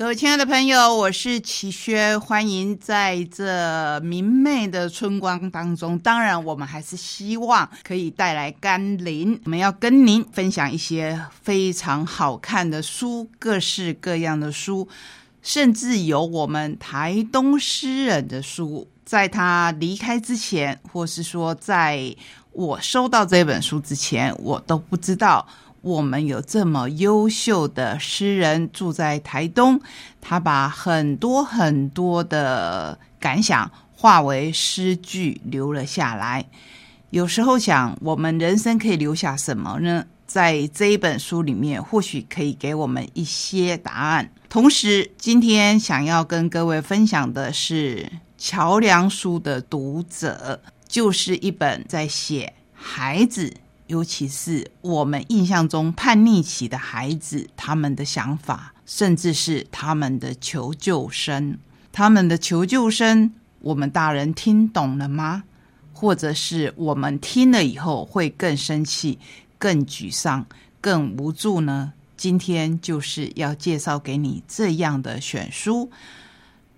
各位亲爱的朋友，我是齐轩，欢迎在这明媚的春光当中。当然，我们还是希望可以带来甘霖。我们要跟您分享一些非常好看的书，各式各样的书，甚至有我们台东诗人的书。在他离开之前，或是说在我收到这本书之前，我都不知道。我们有这么优秀的诗人住在台东，他把很多很多的感想化为诗句留了下来。有时候想，我们人生可以留下什么呢？在这一本书里面，或许可以给我们一些答案。同时，今天想要跟各位分享的是桥梁书的读者，就是一本在写孩子。尤其是我们印象中叛逆期的孩子，他们的想法，甚至是他们的求救声，他们的求救声，我们大人听懂了吗？或者是我们听了以后会更生气、更沮丧、更无助呢？今天就是要介绍给你这样的选书，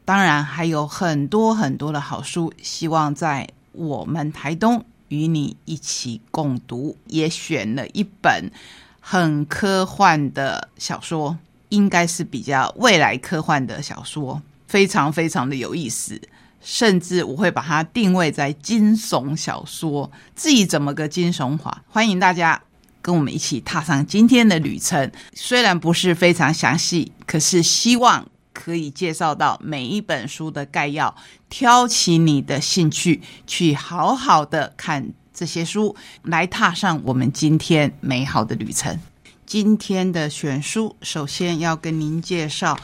当然还有很多很多的好书，希望在我们台东。与你一起共读，也选了一本很科幻的小说，应该是比较未来科幻的小说，非常非常的有意思，甚至我会把它定位在惊悚小说。至于怎么个惊悚法，欢迎大家跟我们一起踏上今天的旅程。虽然不是非常详细，可是希望。可以介绍到每一本书的概要，挑起你的兴趣，去好好的看这些书，来踏上我们今天美好的旅程。今天的选书，首先要跟您介绍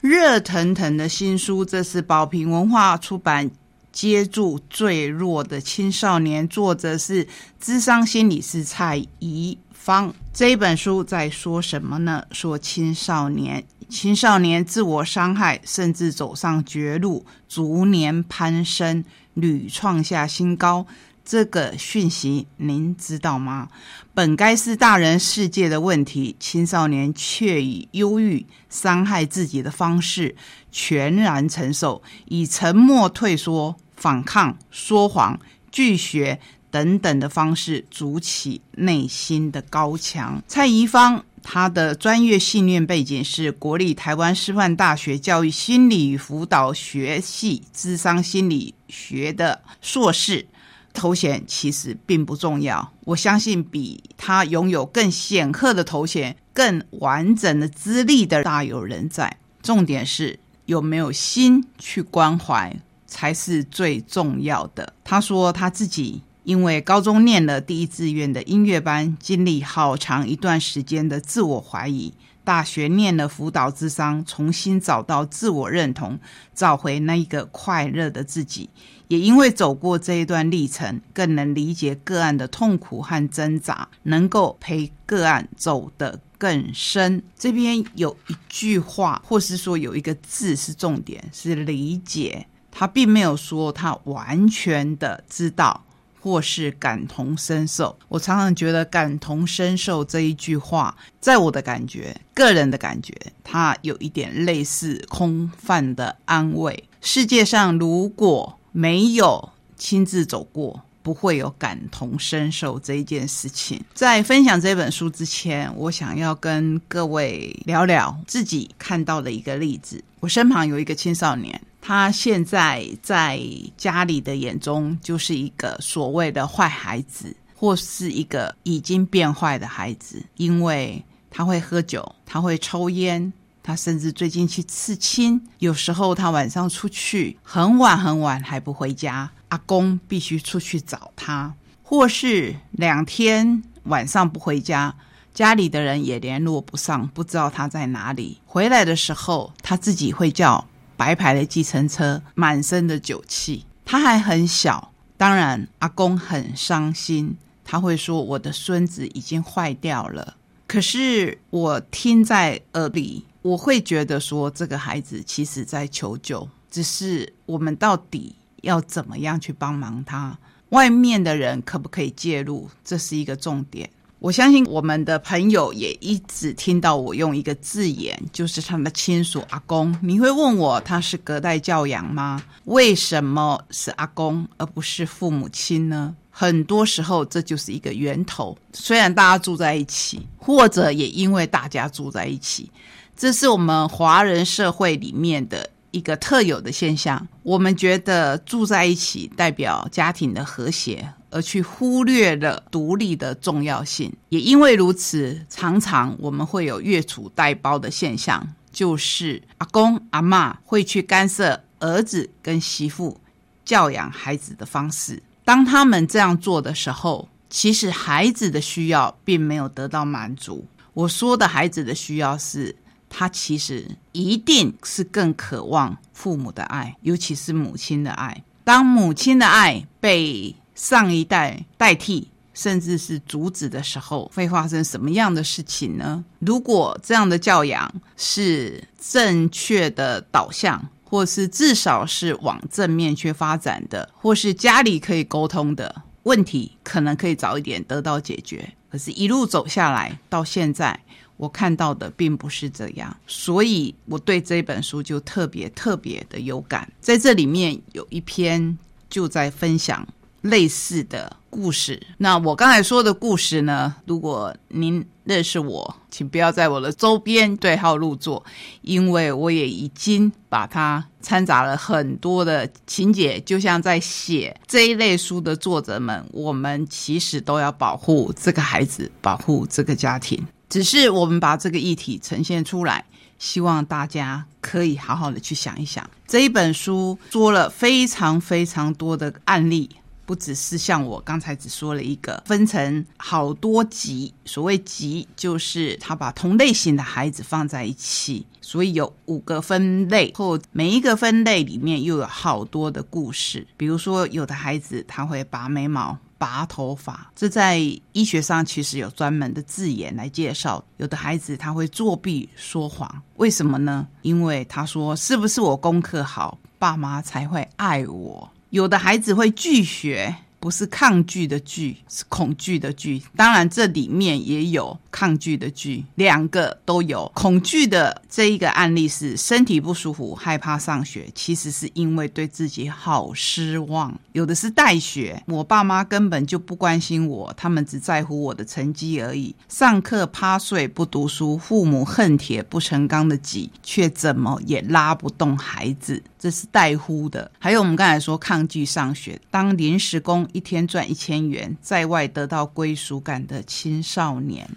热腾腾的新书，这是宝瓶文化出版《接住最弱的青少年》，作者是智商心理师蔡怡芳。这本书在说什么呢？说青少年。青少年自我伤害，甚至走上绝路，逐年攀升，屡创下新高。这个讯息您知道吗？本该是大人世界的问题，青少年却以忧郁、伤害自己的方式全然承受，以沉默、退缩、反抗、说谎、拒绝等等的方式筑起内心的高墙。蔡宜芳。他的专业训练背景是国立台湾师范大学教育心理与辅导学系智商心理学的硕士，头衔其实并不重要。我相信比他拥有更显赫的头衔、更完整的资历的大有人在。重点是有没有心去关怀，才是最重要的。他说他自己。因为高中念了第一志愿的音乐班，经历好长一段时间的自我怀疑；大学念了辅导智商，重新找到自我认同，找回那一个快乐的自己。也因为走过这一段历程，更能理解个案的痛苦和挣扎，能够陪个案走得更深。这边有一句话，或是说有一个字是重点，是理解。他并没有说他完全的知道。或是感同身受，我常常觉得“感同身受”这一句话，在我的感觉、个人的感觉，它有一点类似空泛的安慰。世界上如果没有亲自走过，不会有感同身受这一件事情。在分享这本书之前，我想要跟各位聊聊自己看到的一个例子。我身旁有一个青少年。他现在在家里的眼中就是一个所谓的坏孩子，或是一个已经变坏的孩子，因为他会喝酒，他会抽烟，他甚至最近去刺青。有时候他晚上出去很晚很晚还不回家，阿公必须出去找他，或是两天晚上不回家，家里的人也联络不上，不知道他在哪里。回来的时候，他自己会叫。白牌的计程车，满身的酒气。他还很小，当然阿公很伤心。他会说：“我的孙子已经坏掉了。”可是我听在耳里，我会觉得说，这个孩子其实在求救，只是我们到底要怎么样去帮忙他？外面的人可不可以介入？这是一个重点。我相信我们的朋友也一直听到我用一个字眼，就是他们的亲属阿公。你会问我，他是隔代教养吗？为什么是阿公而不是父母亲呢？很多时候，这就是一个源头。虽然大家住在一起，或者也因为大家住在一起，这是我们华人社会里面的一个特有的现象。我们觉得住在一起代表家庭的和谐。而去忽略了独立的重要性，也因为如此，常常我们会有越俎代庖的现象，就是阿公阿妈会去干涉儿子跟媳妇教养孩子的方式。当他们这样做的时候，其实孩子的需要并没有得到满足。我说的孩子的需要是，他其实一定是更渴望父母的爱，尤其是母亲的爱。当母亲的爱被上一代代替，甚至是阻止的时候，会发生什么样的事情呢？如果这样的教养是正确的导向，或是至少是往正面去发展的，或是家里可以沟通的问题，可能可以早一点得到解决。可是，一路走下来，到现在我看到的并不是这样，所以我对这本书就特别特别的有感。在这里面有一篇就在分享。类似的故事。那我刚才说的故事呢？如果您认识我，请不要在我的周边对号入座，因为我也已经把它掺杂了很多的情节。就像在写这一类书的作者们，我们其实都要保护这个孩子，保护这个家庭。只是我们把这个议题呈现出来，希望大家可以好好的去想一想。这一本书说了非常非常多的案例。不只是像我刚才只说了一个，分成好多集。所谓集，就是他把同类型的孩子放在一起，所以有五个分类，后每一个分类里面又有好多的故事。比如说，有的孩子他会拔眉毛、拔头发，这在医学上其实有专门的字眼来介绍。有的孩子他会作弊、说谎，为什么呢？因为他说：“是不是我功课好，爸妈才会爱我？”有的孩子会拒学。不是抗拒的拒，是恐惧的惧。当然，这里面也有抗拒的惧，两个都有。恐惧的这一个案例是身体不舒服，害怕上学，其实是因为对自己好失望。有的是带学，我爸妈根本就不关心我，他们只在乎我的成绩而已。上课趴睡不读书，父母恨铁不成钢的挤，却怎么也拉不动孩子，这是带呼的。还有我们刚才说抗拒上学，当临时工。一天赚一千元，在外得到归属感的青少年，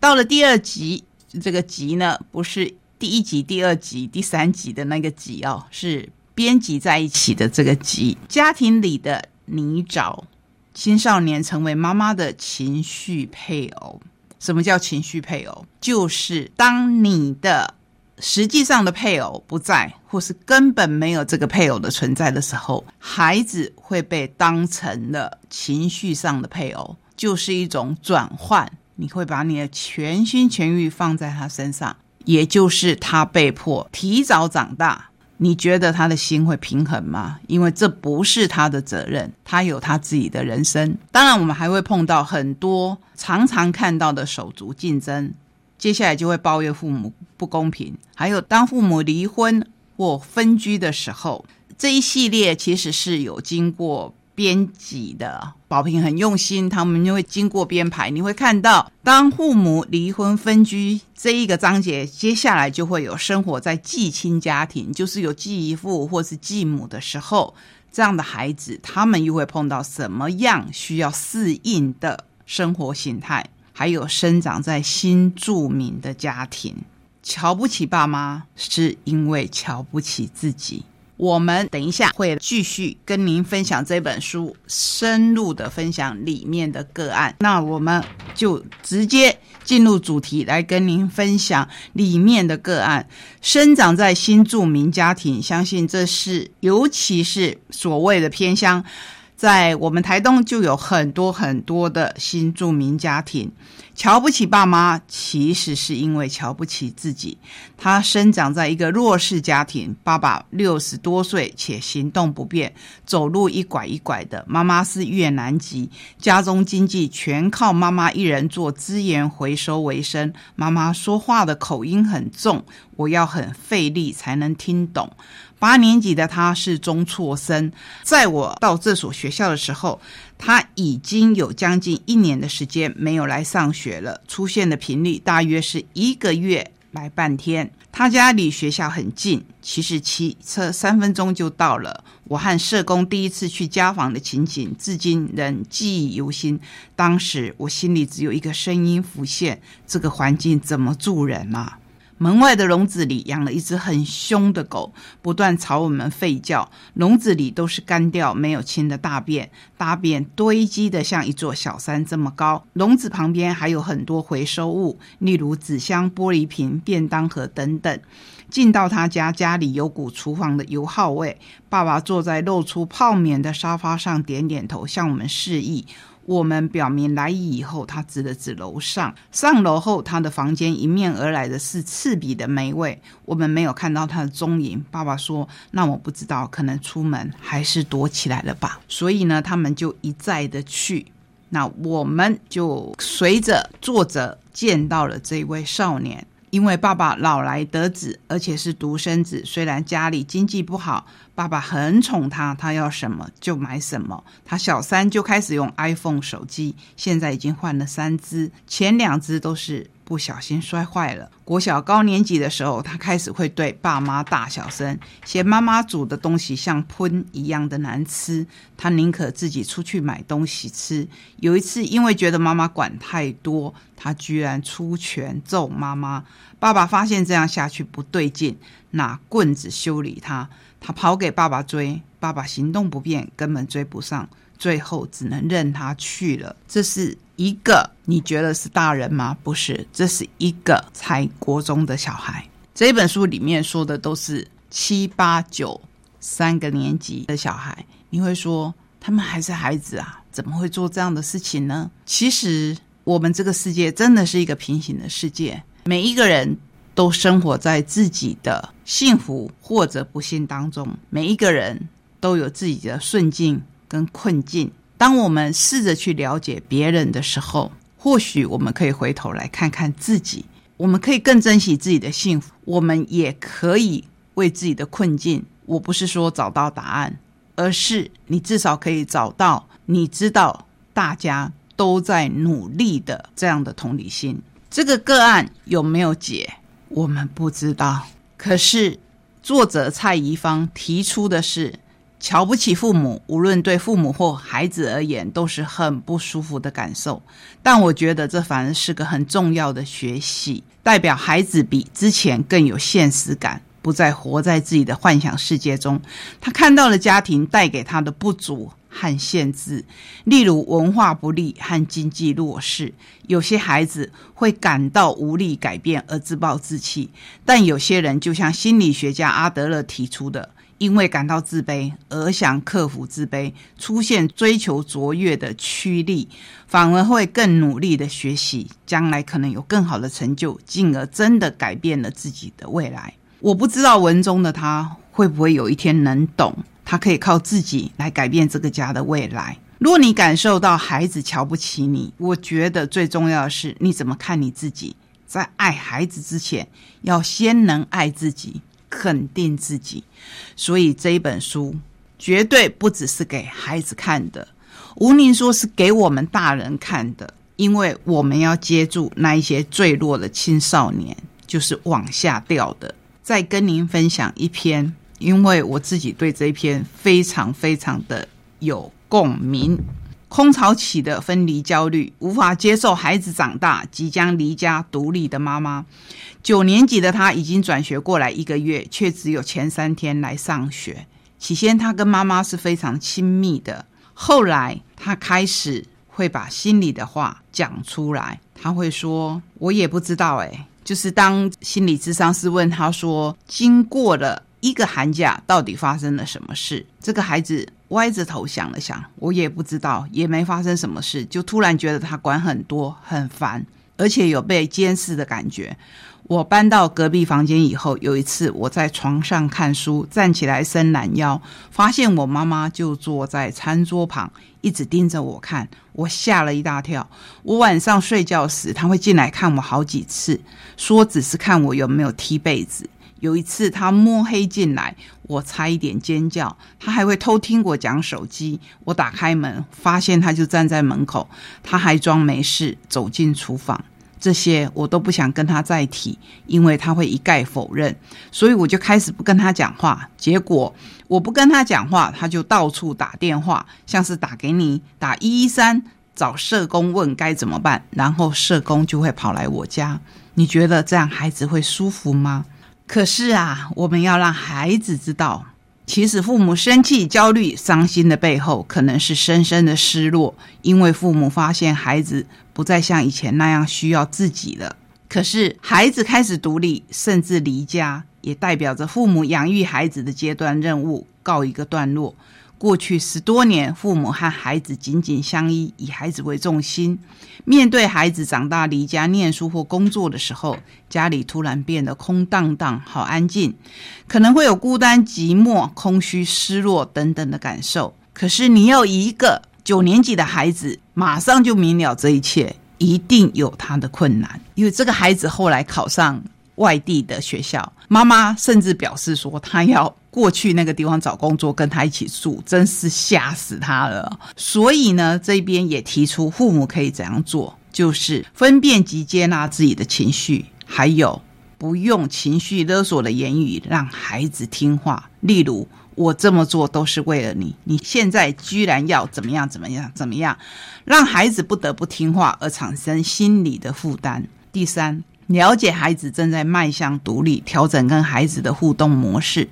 到了第二集，这个集呢，不是第一集、第二集、第三集的那个集哦，是编辑在一起的这个集。家庭里的泥沼，青少年成为妈妈的情绪配偶。什么叫情绪配偶？就是当你的。实际上的配偶不在，或是根本没有这个配偶的存在的时候，孩子会被当成了情绪上的配偶，就是一种转换。你会把你的全心全意放在他身上，也就是他被迫提早长大。你觉得他的心会平衡吗？因为这不是他的责任，他有他自己的人生。当然，我们还会碰到很多常常看到的手足竞争。接下来就会抱怨父母不公平，还有当父母离婚或分居的时候，这一系列其实是有经过编辑的。宝平很用心，他们就会经过编排。你会看到，当父母离婚分居这一个章节，接下来就会有生活在继亲家庭，就是有继父或是继母的时候，这样的孩子，他们又会碰到什么样需要适应的生活形态？还有生长在新住民的家庭，瞧不起爸妈是因为瞧不起自己。我们等一下会继续跟您分享这本书，深入的分享里面的个案。那我们就直接进入主题，来跟您分享里面的个案。生长在新住民家庭，相信这是尤其是所谓的偏乡。在我们台东就有很多很多的新住民家庭，瞧不起爸妈，其实是因为瞧不起自己。他生长在一个弱势家庭，爸爸六十多岁且行动不便，走路一拐一拐的；妈妈是越南籍，家中经济全靠妈妈一人做资源回收为生。妈妈说话的口音很重，我要很费力才能听懂。八年级的他是中辍生，在我到这所学校的时候，他已经有将近一年的时间没有来上学了，出现的频率大约是一个月来半天。他家离学校很近，其实骑车三分钟就到了。我和社工第一次去家访的情景，至今仍记忆犹新。当时我心里只有一个声音浮现：这个环境怎么住人啊？门外的笼子里养了一只很凶的狗，不断朝我们吠叫。笼子里都是干掉没有清的大便，大便堆积的像一座小山这么高。笼子旁边还有很多回收物，例如纸箱、玻璃瓶、便当盒等等。进到他家，家里有股厨房的油耗味。爸爸坐在露出泡棉的沙发上，点点头，向我们示意。我们表明来意以后，他指了指楼上。上楼后，他的房间迎面而来的是刺鼻的霉味。我们没有看到他的踪影。爸爸说：“那我不知道，可能出门还是躲起来了吧。”所以呢，他们就一再的去。那我们就随着作者见到了这位少年。因为爸爸老来得子，而且是独生子，虽然家里经济不好，爸爸很宠他，他要什么就买什么。他小三就开始用 iPhone 手机，现在已经换了三只，前两只都是。不小心摔坏了。国小高年级的时候，他开始会对爸妈大小声，嫌妈妈煮的东西像喷一样的难吃。他宁可自己出去买东西吃。有一次，因为觉得妈妈管太多，他居然出拳揍妈妈。爸爸发现这样下去不对劲，拿棍子修理他。他跑给爸爸追，爸爸行动不便，根本追不上。最后只能任他去了。这是一个你觉得是大人吗？不是，这是一个才国中的小孩。这本书里面说的都是七八九三个年级的小孩。你会说他们还是孩子啊？怎么会做这样的事情呢？其实我们这个世界真的是一个平行的世界，每一个人都生活在自己的幸福或者不幸当中，每一个人都有自己的顺境。跟困境，当我们试着去了解别人的时候，或许我们可以回头来看看自己，我们可以更珍惜自己的幸福，我们也可以为自己的困境，我不是说找到答案，而是你至少可以找到你知道大家都在努力的这样的同理心。这个个案有没有解，我们不知道。可是作者蔡宜芳提出的是。瞧不起父母，无论对父母或孩子而言，都是很不舒服的感受。但我觉得这反而是个很重要的学习，代表孩子比之前更有现实感，不再活在自己的幻想世界中。他看到了家庭带给他的不足和限制，例如文化不利和经济弱势。有些孩子会感到无力改变而自暴自弃，但有些人就像心理学家阿德勒提出的。因为感到自卑而想克服自卑，出现追求卓越的驱力，反而会更努力的学习，将来可能有更好的成就，进而真的改变了自己的未来。我不知道文中的他会不会有一天能懂，他可以靠自己来改变这个家的未来。如果你感受到孩子瞧不起你，我觉得最重要的是你怎么看你自己。在爱孩子之前，要先能爱自己。肯定自己，所以这一本书绝对不只是给孩子看的。吴宁说是给我们大人看的，因为我们要接住那一些坠落的青少年，就是往下掉的。再跟您分享一篇，因为我自己对这一篇非常非常的有共鸣。空巢期的分离焦虑，无法接受孩子长大即将离家独立的妈妈。九年级的他已经转学过来一个月，却只有前三天来上学。起先他跟妈妈是非常亲密的，后来他开始会把心里的话讲出来。他会说：“我也不知道。”哎，就是当心理咨商师问他说：“经过了一个寒假，到底发生了什么事？”这个孩子。歪着头想了想，我也不知道，也没发生什么事，就突然觉得他管很多，很烦。而且有被监视的感觉。我搬到隔壁房间以后，有一次我在床上看书，站起来伸懒腰，发现我妈妈就坐在餐桌旁，一直盯着我看，我吓了一大跳。我晚上睡觉时，她会进来看我好几次，说只是看我有没有踢被子。有一次他摸黑进来，我差一点尖叫。他还会偷听我讲手机。我打开门，发现他就站在门口，他还装没事走进厨房。这些我都不想跟他再提，因为他会一概否认，所以我就开始不跟他讲话。结果我不跟他讲话，他就到处打电话，像是打给你，打一一三找社工问该怎么办，然后社工就会跑来我家。你觉得这样孩子会舒服吗？可是啊，我们要让孩子知道。其实，父母生气、焦虑、伤心的背后，可能是深深的失落，因为父母发现孩子不再像以前那样需要自己了。可是，孩子开始独立，甚至离家，也代表着父母养育孩子的阶段任务告一个段落。过去十多年，父母和孩子紧紧相依，以孩子为重心。面对孩子长大离家念书或工作的时候，家里突然变得空荡荡，好安静，可能会有孤单、寂寞、空虚、失落等等的感受。可是，你要一个九年级的孩子马上就明了这一切，一定有他的困难，因为这个孩子后来考上。外地的学校，妈妈甚至表示说，他要过去那个地方找工作，跟他一起住，真是吓死他了。所以呢，这边也提出父母可以怎样做，就是分辨及接纳自己的情绪，还有不用情绪勒索的言语让孩子听话。例如，我这么做都是为了你，你现在居然要怎么样怎么样怎么样，让孩子不得不听话而产生心理的负担。第三。了解孩子正在迈向独立，调整跟孩子的互动模式。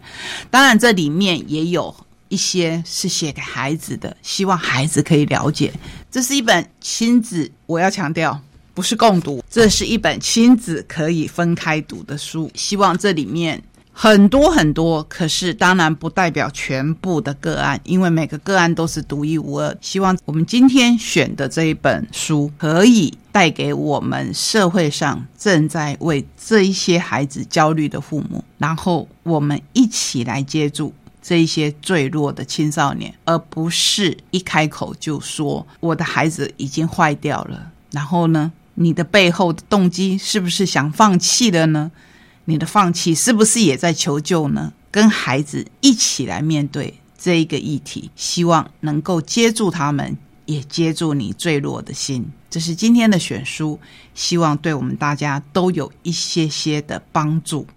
当然，这里面也有一些是写给孩子的，希望孩子可以了解。这是一本亲子，我要强调，不是共读，这是一本亲子可以分开读的书。希望这里面。很多很多，可是当然不代表全部的个案，因为每个个案都是独一无二。希望我们今天选的这一本书，可以带给我们社会上正在为这一些孩子焦虑的父母，然后我们一起来接住这一些坠落的青少年，而不是一开口就说我的孩子已经坏掉了。然后呢，你的背后的动机是不是想放弃了呢？你的放弃是不是也在求救呢？跟孩子一起来面对这一个议题，希望能够接住他们，也接住你坠落的心。这是今天的选书，希望对我们大家都有一些些的帮助。